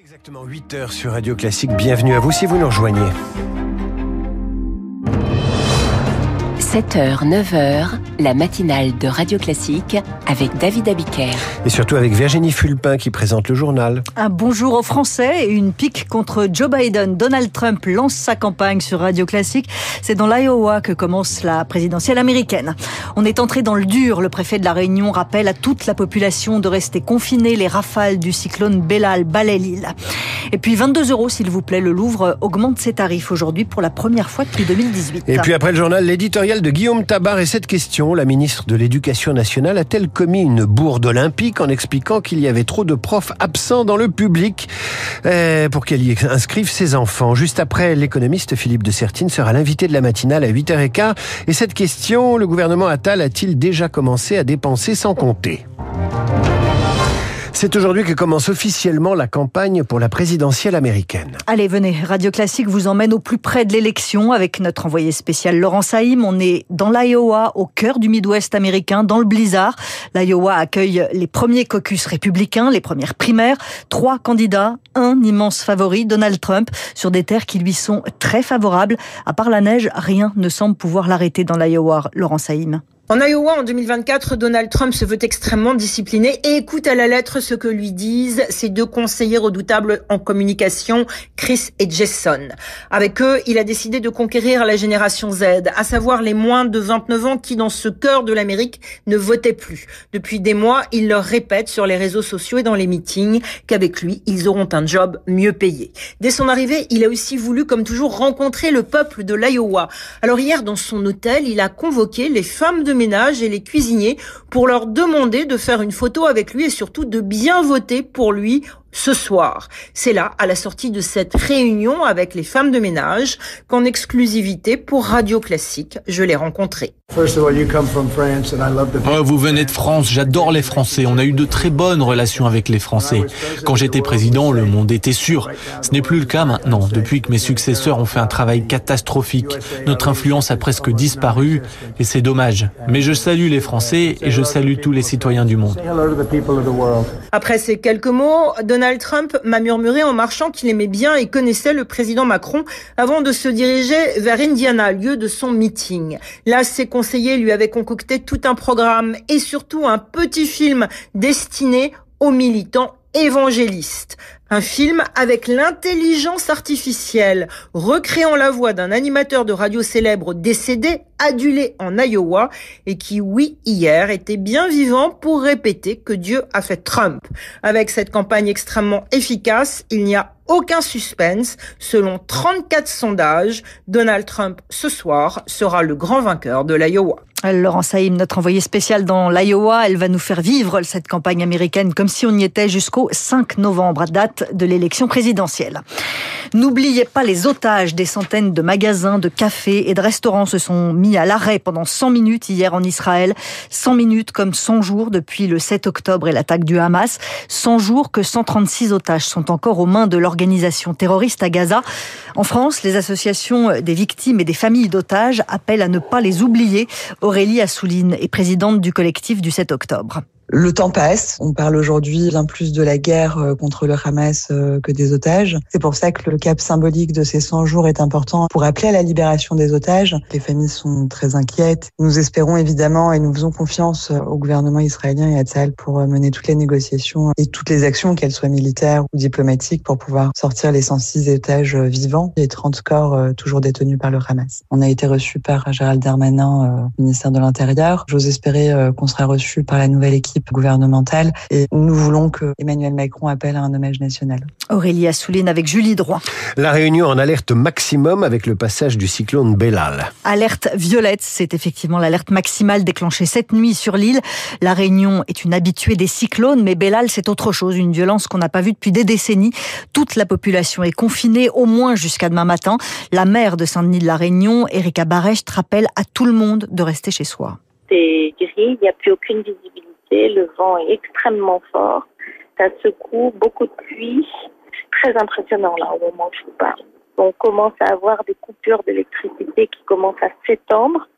Exactement 8 heures sur Radio Classique. Bienvenue à vous si vous nous rejoignez. 7h, 9h, la matinale de Radio Classique avec David Abiker. Et surtout avec Virginie Fulpin qui présente le journal. Un bonjour aux Français et une pique contre Joe Biden. Donald Trump lance sa campagne sur Radio Classique. C'est dans l'Iowa que commence la présidentielle américaine. On est entré dans le dur. Le préfet de la Réunion rappelle à toute la population de rester confinée. Les rafales du cyclone Bellal balaient l'île. Et puis 22 euros, s'il vous plaît. Le Louvre augmente ses tarifs aujourd'hui pour la première fois depuis 2018. Et puis après le journal, l'éditorial de Guillaume Tabar et cette question. La ministre de l'Éducation nationale a-t-elle commis une bourde olympique en expliquant qu'il y avait trop de profs absents dans le public euh, pour qu'elle y inscrive ses enfants? Juste après, l'économiste Philippe de Sertine sera l'invité de la matinale à 8h15. Et cette question, le gouvernement Attal a-t-il déjà commencé à dépenser sans compter? C'est aujourd'hui que commence officiellement la campagne pour la présidentielle américaine. Allez, venez, Radio Classique vous emmène au plus près de l'élection avec notre envoyé spécial Laurent Saïm. On est dans l'Iowa, au cœur du Midwest américain, dans le blizzard. L'Iowa accueille les premiers caucus républicains, les premières primaires. Trois candidats, un immense favori, Donald Trump, sur des terres qui lui sont très favorables. À part la neige, rien ne semble pouvoir l'arrêter dans l'Iowa, Laurent Saïm. En Iowa, en 2024, Donald Trump se veut extrêmement discipliné et écoute à la lettre ce que lui disent ses deux conseillers redoutables en communication, Chris et Jason. Avec eux, il a décidé de conquérir la génération Z, à savoir les moins de 29 ans qui, dans ce cœur de l'Amérique, ne votaient plus. Depuis des mois, il leur répète sur les réseaux sociaux et dans les meetings qu'avec lui, ils auront un job mieux payé. Dès son arrivée, il a aussi voulu, comme toujours, rencontrer le peuple de l'Iowa. Alors hier, dans son hôtel, il a convoqué les femmes de et les cuisiniers pour leur demander de faire une photo avec lui et surtout de bien voter pour lui ce soir. C'est là, à la sortie de cette réunion avec les femmes de ménage, qu'en exclusivité pour Radio Classique, je l'ai rencontré. Oh, vous venez de France, j'adore les Français. On a eu de très bonnes relations avec les Français. Quand j'étais président, le monde était sûr. Ce n'est plus le cas maintenant. Depuis que mes successeurs ont fait un travail catastrophique, notre influence a presque disparu et c'est dommage. Mais je salue les Français et je salue tous les citoyens du monde. Après ces quelques mots, Donald Trump m'a murmuré en marchant qu'il aimait bien et connaissait le président Macron avant de se diriger vers Indiana, lieu de son meeting. Là, ses conseillers lui avaient concocté tout un programme et surtout un petit film destiné aux militants évangélistes. Un film avec l'intelligence artificielle, recréant la voix d'un animateur de radio célèbre décédé, adulé en Iowa, et qui, oui, hier, était bien vivant pour répéter que Dieu a fait Trump. Avec cette campagne extrêmement efficace, il n'y a aucun suspense. Selon 34 sondages, Donald Trump, ce soir, sera le grand vainqueur de l'Iowa. Laurent Saïm, notre envoyé spécial dans l'Iowa, elle va nous faire vivre cette campagne américaine comme si on y était jusqu'au 5 novembre, date de l'élection présidentielle. N'oubliez pas les otages. Des centaines de magasins, de cafés et de restaurants se sont mis à l'arrêt pendant 100 minutes hier en Israël. 100 minutes comme 100 jours depuis le 7 octobre et l'attaque du Hamas. 100 jours que 136 otages sont encore aux mains de l'organisation terroriste à Gaza. En France, les associations des victimes et des familles d'otages appellent à ne pas les oublier. Aurélie Assouline est présidente du collectif du 7 octobre. Le temps passe. On parle aujourd'hui bien plus de la guerre euh, contre le Hamas euh, que des otages. C'est pour ça que le cap symbolique de ces 100 jours est important pour appeler à la libération des otages. Les familles sont très inquiètes. Nous espérons évidemment et nous faisons confiance euh, au gouvernement israélien et à Tzal pour mener toutes les négociations et toutes les actions, qu'elles soient militaires ou diplomatiques, pour pouvoir sortir les 106 otages vivants et 30 corps toujours détenus par le Hamas. On a été reçu par Gérald Darmanin, ministère de l'Intérieur. J'ose espérer qu'on sera reçu par la nouvelle équipe gouvernementale et nous voulons que Emmanuel Macron appelle à un hommage national. Aurélie Assouline avec Julie Droit. La Réunion en alerte maximum avec le passage du cyclone Bellal. Alerte violette, c'est effectivement l'alerte maximale déclenchée cette nuit sur l'île. La Réunion est une habituée des cyclones, mais Bellal c'est autre chose, une violence qu'on n'a pas vue depuis des décennies. Toute la population est confinée au moins jusqu'à demain matin. La maire de Saint-Denis de la Réunion, Erika Barèche, rappelle à tout le monde de rester chez soi. C'est gris, il n'y a plus aucune visibilité le vent est extrêmement fort. Ça secoue, beaucoup de pluie. Très impressionnant là au moment où je vous parle. On commence à avoir des coupures d'électricité qui commencent à s'étendre.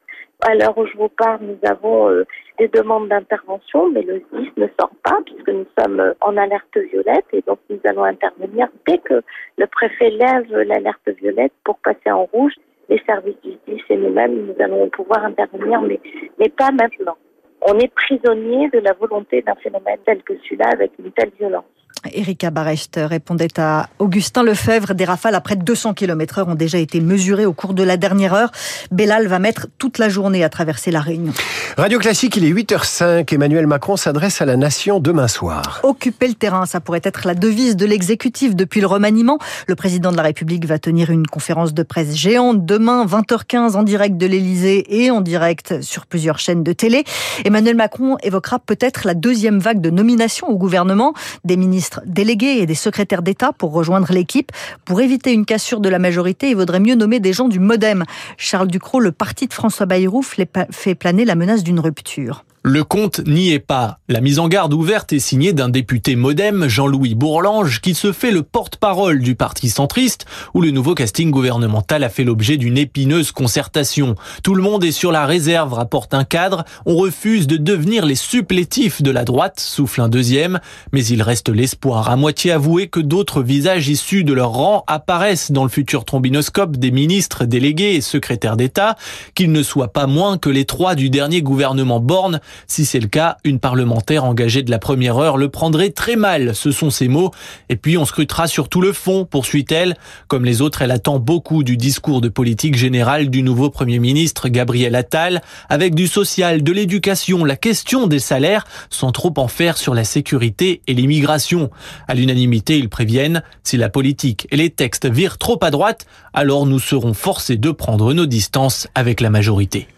À l'heure où je vous parle, nous avons euh, des demandes d'intervention, mais le 10 ne sort pas puisque nous sommes euh, en alerte violette et donc nous allons intervenir dès que le préfet lève l'alerte violette pour passer en rouge. Les services du 10 et nous-mêmes, nous allons pouvoir intervenir, mais, mais pas maintenant. On est prisonnier de la volonté d'un phénomène tel que celui-là avec une telle violence. Erika Barrecht répondait à Augustin Lefebvre. Des rafales à près de 200 km heure ont déjà été mesurées au cours de la dernière heure. Bellal va mettre toute la journée à traverser la Réunion. Radio Classique, il est 8h05. Emmanuel Macron s'adresse à la nation demain soir. Occuper le terrain, ça pourrait être la devise de l'exécutif depuis le remaniement. Le président de la République va tenir une conférence de presse géante demain, 20h15 en direct de l'Elysée et en direct sur plusieurs chaînes de télé. Emmanuel Macron évoquera peut-être la deuxième vague de nomination au gouvernement des ministres délégués et des secrétaires d'État pour rejoindre l'équipe. Pour éviter une cassure de la majorité, il vaudrait mieux nommer des gens du Modem. Charles Ducrot, le parti de François Bayrou, fait planer la menace d'une rupture. Le compte n'y est pas. La mise en garde ouverte est signée d'un député modem, Jean-Louis Bourlange, qui se fait le porte-parole du parti centriste, où le nouveau casting gouvernemental a fait l'objet d'une épineuse concertation. Tout le monde est sur la réserve, rapporte un cadre. On refuse de devenir les supplétifs de la droite, souffle un deuxième. Mais il reste l'espoir, à moitié avoué, que d'autres visages issus de leur rang apparaissent dans le futur trombinoscope des ministres, délégués et secrétaires d'État, qu'ils ne soient pas moins que les trois du dernier gouvernement Borne, si c'est le cas, une parlementaire engagée de la première heure le prendrait très mal, ce sont ses mots. Et puis on scrutera surtout le fond, poursuit-elle. Comme les autres, elle attend beaucoup du discours de politique générale du nouveau Premier ministre Gabriel Attal, avec du social, de l'éducation, la question des salaires, sans trop en faire sur la sécurité et l'immigration. À l'unanimité, ils préviennent, si la politique et les textes virent trop à droite, alors nous serons forcés de prendre nos distances avec la majorité.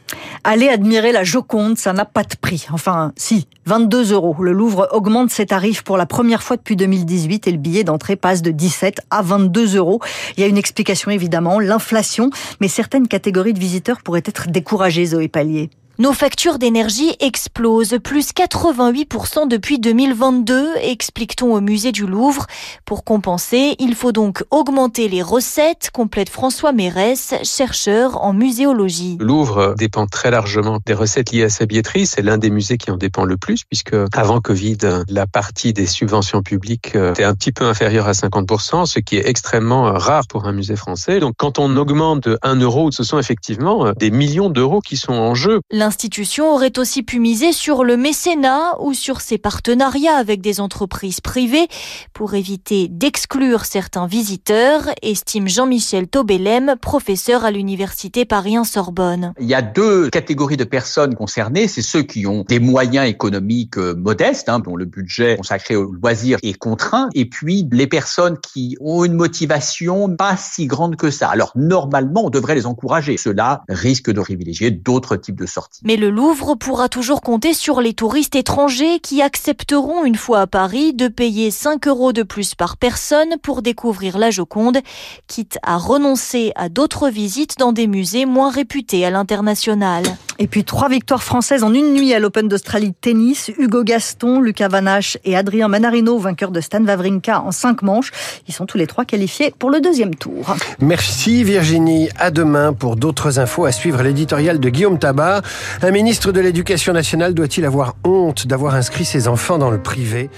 Aller admirer la Joconde, ça n'a pas de prix. Enfin, si, 22 euros. Le Louvre augmente ses tarifs pour la première fois depuis 2018 et le billet d'entrée passe de 17 à 22 euros. Il y a une explication évidemment, l'inflation, mais certaines catégories de visiteurs pourraient être découragées, Zoé Pallier. Nos factures d'énergie explosent, plus 88% depuis 2022, explique-t-on au musée du Louvre. Pour compenser, il faut donc augmenter les recettes, complète François Mérès, chercheur en muséologie. Le Louvre dépend très largement des recettes liées à sa billetterie. C'est l'un des musées qui en dépend le plus, puisque avant Covid, la partie des subventions publiques était un petit peu inférieure à 50%, ce qui est extrêmement rare pour un musée français. Donc quand on augmente de 1 euro, ce sont effectivement des millions d'euros qui sont en jeu. L'institution aurait aussi pu miser sur le mécénat ou sur ses partenariats avec des entreprises privées pour éviter d'exclure certains visiteurs, estime Jean-Michel Tobelem, professeur à l'université Paris-Sorbonne. Il y a deux catégories de personnes concernées. C'est ceux qui ont des moyens économiques euh, modestes, hein, dont le budget consacré au loisir est contraint, et puis les personnes qui ont une motivation pas si grande que ça. Alors normalement, on devrait les encourager. Cela risque de privilégier d'autres types de sorties. Mais le Louvre pourra toujours compter sur les touristes étrangers qui accepteront une fois à Paris de payer 5 euros de plus par personne pour découvrir la Joconde, quitte à renoncer à d'autres visites dans des musées moins réputés à l'international. Et puis trois victoires françaises en une nuit à l'Open d'Australie tennis. Hugo Gaston, Lucas Vanache et Adrien Manarino, vainqueurs de Stan Wawrinka en cinq manches. Ils sont tous les trois qualifiés pour le deuxième tour. Merci Virginie. À demain pour d'autres infos à suivre l'éditorial de Guillaume Tabar. Un ministre de l'Éducation nationale doit-il avoir honte d'avoir inscrit ses enfants dans le privé?